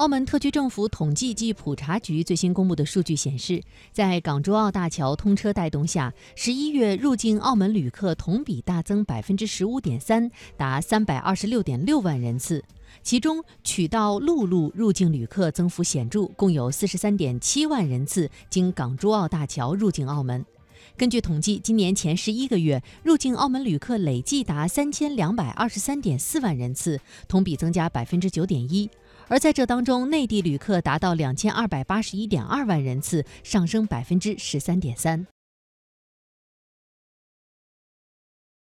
澳门特区政府统计及普查局最新公布的数据显示，在港珠澳大桥通车带动下，十一月入境澳门旅客同比大增百分之十五点三，达三百二十六点六万人次。其中，渠道陆路入境旅客增幅显著，共有四十三点七万人次经港珠澳大桥入境澳门。根据统计，今年前十一个月入境澳门旅客累计达三千两百二十三点四万人次，同比增加百分之九点一。而在这当中，内地旅客达到两千二百八十一点二万人次，上升百分之十三点三。